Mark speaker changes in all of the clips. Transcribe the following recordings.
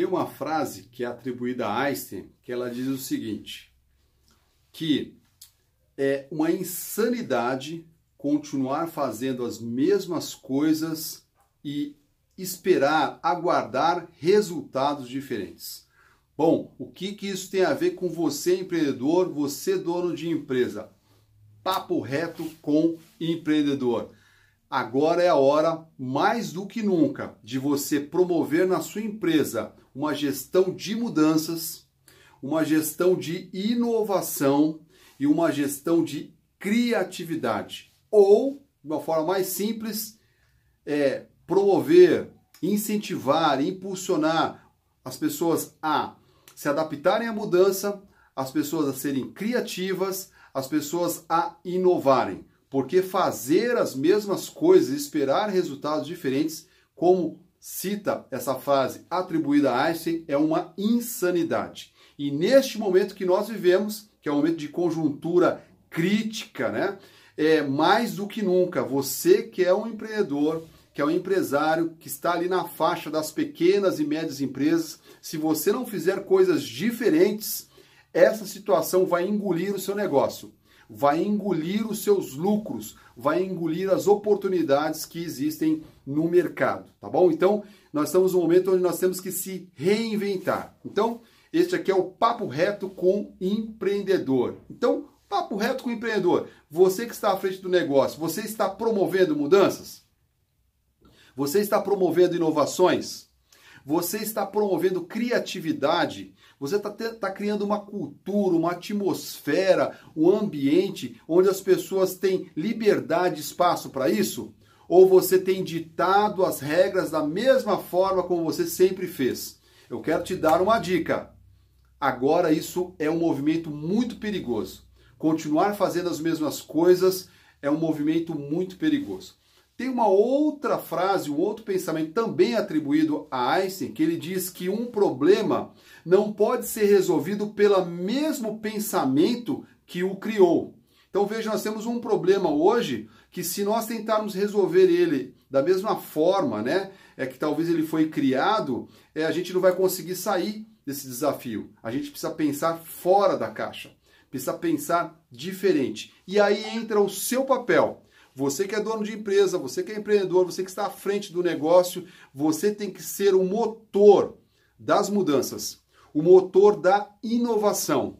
Speaker 1: Tem uma frase que é atribuída a Einstein que ela diz o seguinte: que é uma insanidade continuar fazendo as mesmas coisas e esperar, aguardar resultados diferentes. Bom, o que, que isso tem a ver com você, empreendedor, você, dono de empresa? Papo reto com empreendedor. Agora é a hora, mais do que nunca, de você promover na sua empresa uma gestão de mudanças, uma gestão de inovação e uma gestão de criatividade. Ou, de uma forma mais simples, é promover, incentivar, impulsionar as pessoas a se adaptarem à mudança, as pessoas a serem criativas, as pessoas a inovarem. Porque fazer as mesmas coisas e esperar resultados diferentes, como cita essa frase atribuída a Einstein, é uma insanidade. E neste momento que nós vivemos, que é um momento de conjuntura crítica, né? É mais do que nunca, você que é um empreendedor, que é um empresário que está ali na faixa das pequenas e médias empresas, se você não fizer coisas diferentes, essa situação vai engolir o seu negócio vai engolir os seus lucros, vai engolir as oportunidades que existem no mercado, tá bom? Então, nós estamos num momento onde nós temos que se reinventar. Então, este aqui é o papo reto com empreendedor. Então, papo reto com empreendedor. Você que está à frente do negócio, você está promovendo mudanças? Você está promovendo inovações? Você está promovendo criatividade você está tá criando uma cultura, uma atmosfera, um ambiente onde as pessoas têm liberdade e espaço para isso? Ou você tem ditado as regras da mesma forma como você sempre fez? Eu quero te dar uma dica. Agora isso é um movimento muito perigoso. Continuar fazendo as mesmas coisas é um movimento muito perigoso. Tem uma outra frase, um outro pensamento também atribuído a Einstein, que ele diz que um problema não pode ser resolvido pelo mesmo pensamento que o criou. Então veja, nós temos um problema hoje que se nós tentarmos resolver ele da mesma forma, né, é que talvez ele foi criado, é, a gente não vai conseguir sair desse desafio. A gente precisa pensar fora da caixa, precisa pensar diferente. E aí entra o seu papel você que é dono de empresa, você que é empreendedor, você que está à frente do negócio, você tem que ser o motor das mudanças, o motor da inovação,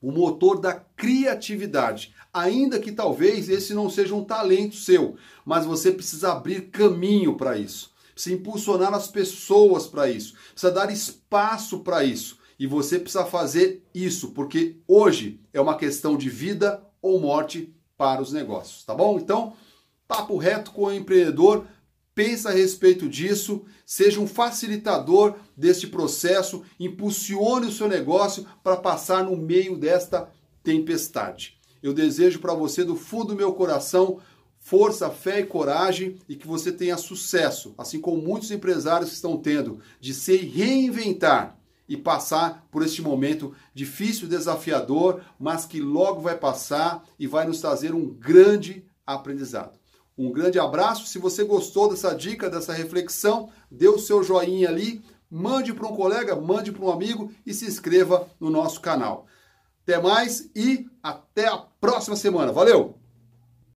Speaker 1: o motor da criatividade. Ainda que talvez esse não seja um talento seu, mas você precisa abrir caminho para isso, precisa impulsionar as pessoas para isso, precisa dar espaço para isso. E você precisa fazer isso, porque hoje é uma questão de vida ou morte para os negócios, tá bom? Então, papo reto com o empreendedor, pensa a respeito disso, seja um facilitador deste processo, impulsione o seu negócio para passar no meio desta tempestade. Eu desejo para você do fundo do meu coração força, fé e coragem e que você tenha sucesso, assim como muitos empresários estão tendo, de se reinventar e passar por este momento difícil, desafiador, mas que logo vai passar e vai nos trazer um grande aprendizado. Um grande abraço. Se você gostou dessa dica, dessa reflexão, dê o seu joinha ali, mande para um colega, mande para um amigo e se inscreva no nosso canal. Até mais e até a próxima semana. Valeu!